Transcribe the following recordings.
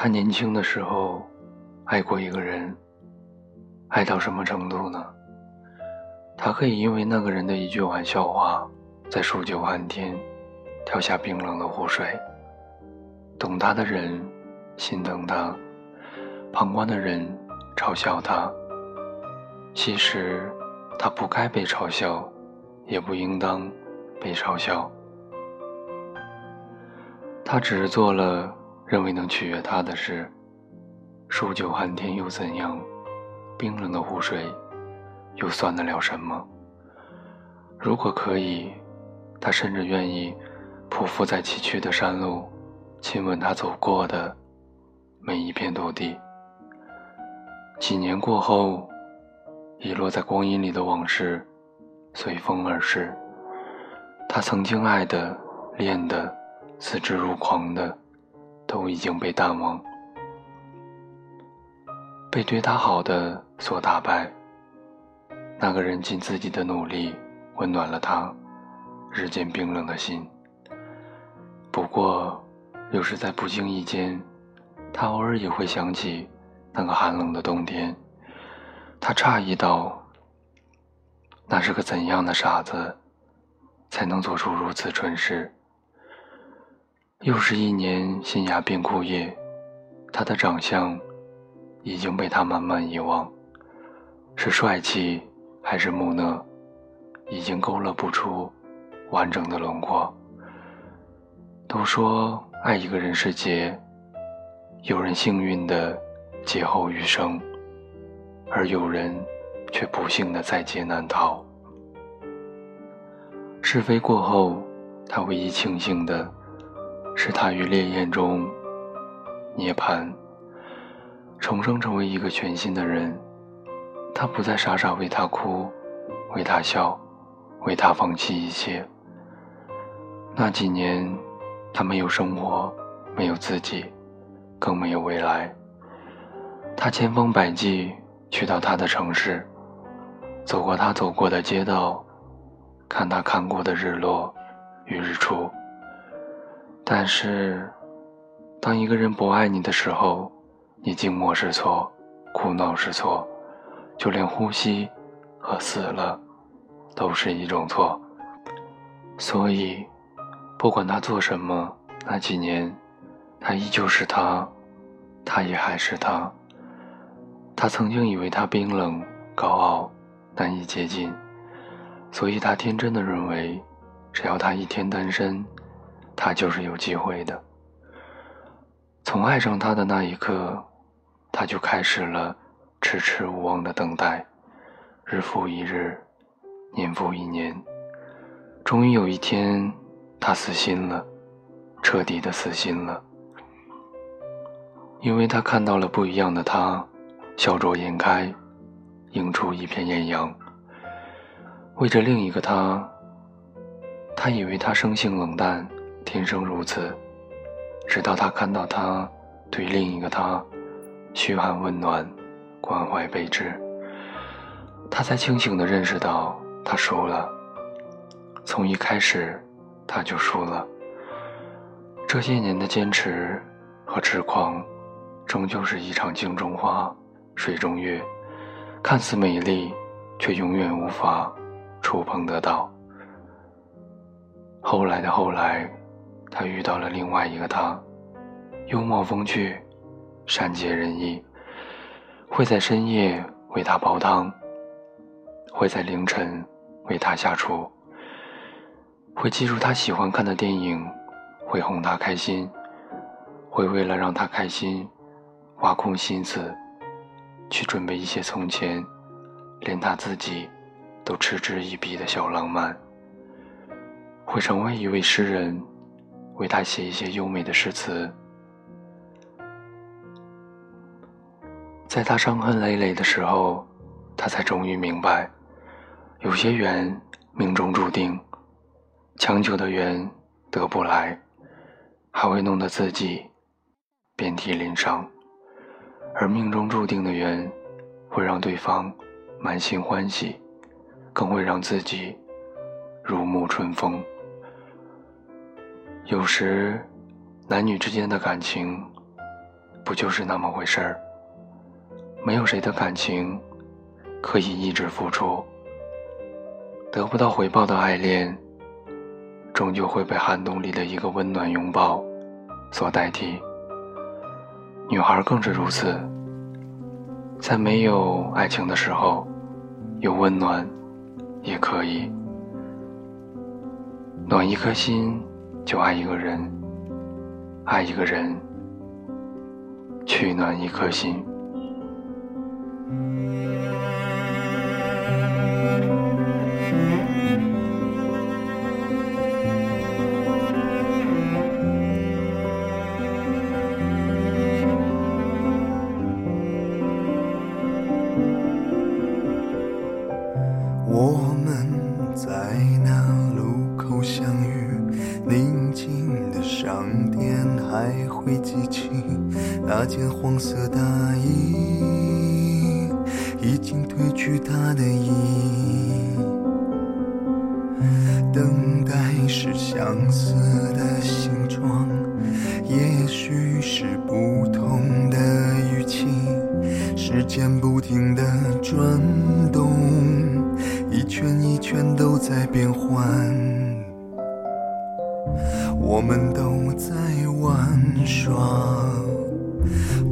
他年轻的时候爱过一个人，爱到什么程度呢？他可以因为那个人的一句玩笑话，在数九寒天跳下冰冷的湖水。懂他的人心疼他，旁观的人嘲笑他。其实他不该被嘲笑，也不应当被嘲笑。他只是做了。认为能取悦他的是，数九寒天又怎样？冰冷的湖水又算得了什么？如果可以，他甚至愿意匍匐在崎岖的山路，亲吻他走过的每一片土地。几年过后，遗落在光阴里的往事随风而逝，他曾经爱的、恋的、思之如狂的。都已经被淡忘，被对他好的所打败。那个人尽自己的努力，温暖了他日渐冰冷的心。不过，有时在不经意间，他偶尔也会想起那个寒冷的冬天。他诧异道：“那是个怎样的傻子，才能做出如此蠢事？”又是一年新芽变枯叶，他的长相已经被他慢慢遗忘，是帅气还是木讷，已经勾勒不出完整的轮廓。都说爱一个人是劫，有人幸运的劫后余生，而有人却不幸的在劫难逃。是非过后，他唯一庆幸的。是他于烈焰中涅槃，重生成为一个全新的人。他不再傻傻为他哭，为他笑，为他放弃一切。那几年，他没有生活，没有自己，更没有未来。他千方百计去到他的城市，走过他走过的街道，看他看过的日落与日出。但是，当一个人不爱你的时候，你静默是错，哭闹是错，就连呼吸和死了，都是一种错。所以，不管他做什么，那几年，他依旧是他，他也还是他。他曾经以为他冰冷、高傲、难以接近，所以他天真的认为，只要他一天单身。他就是有机会的。从爱上他的那一刻，他就开始了迟迟无望的等待，日复一日，年复一年。终于有一天，他死心了，彻底的死心了，因为他看到了不一样的他，笑逐颜开，映出一片艳阳。为着另一个他，他以为他生性冷淡。天生如此，直到他看到他对另一个他嘘寒问暖、关怀备至，他才清醒地认识到他输了。从一开始，他就输了。这些年的坚持和痴狂，终究是一场镜中花、水中月，看似美丽，却永远无法触碰得到。后来的后来。他遇到了另外一个他，幽默风趣，善解人意，会在深夜为他煲汤，会在凌晨为他下厨，会记住他喜欢看的电影，会哄他开心，会为了让他开心，挖空心思去准备一些从前连他自己都嗤之以鼻的小浪漫，会成为一位诗人。为他写一些优美的诗词，在他伤痕累累的时候，他才终于明白，有些缘命中注定，强求的缘得不来，还会弄得自己遍体鳞伤；而命中注定的缘，会让对方满心欢喜，更会让自己如沐春风。有时，男女之间的感情，不就是那么回事儿？没有谁的感情可以一直付出，得不到回报的爱恋，终究会被寒冬里的一个温暖拥抱所代替。女孩更是如此，在没有爱情的时候，有温暖也可以。暖一颗心，就爱一个人；爱一个人，去暖一颗心。我们在那路口相遇，宁静的商店还会记起那件黄色大衣，已经褪去它的意义。等待是相似的形状，也许是不同的语气，时间不停的转动。一圈一圈都在变换，我们都在玩耍，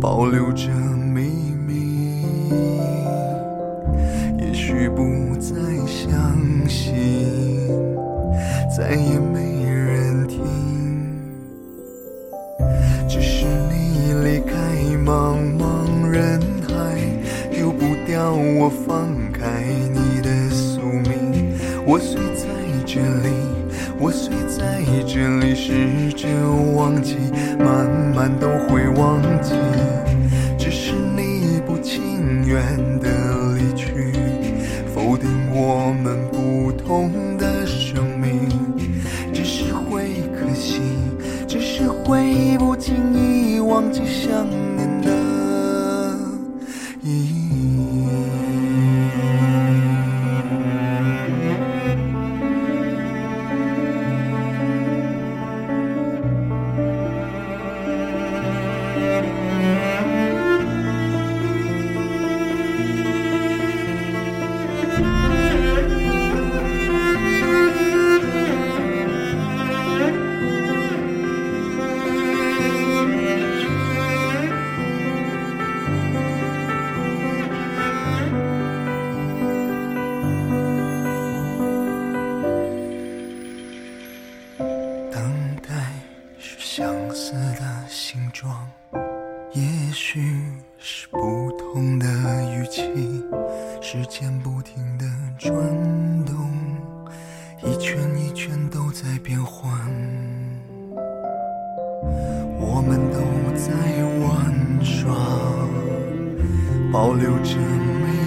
保留着秘密。也许不再相信，再也没人听。只是你离开茫茫人海，丢不掉我，放开你的宿命。我虽在这里，我虽在这里，试着忘记，慢慢都会忘记。只是你不情愿的离去，否定我们不同的生命。只是会可惜，只是会不经意忘记想念在变换，我们都在玩耍，保留着美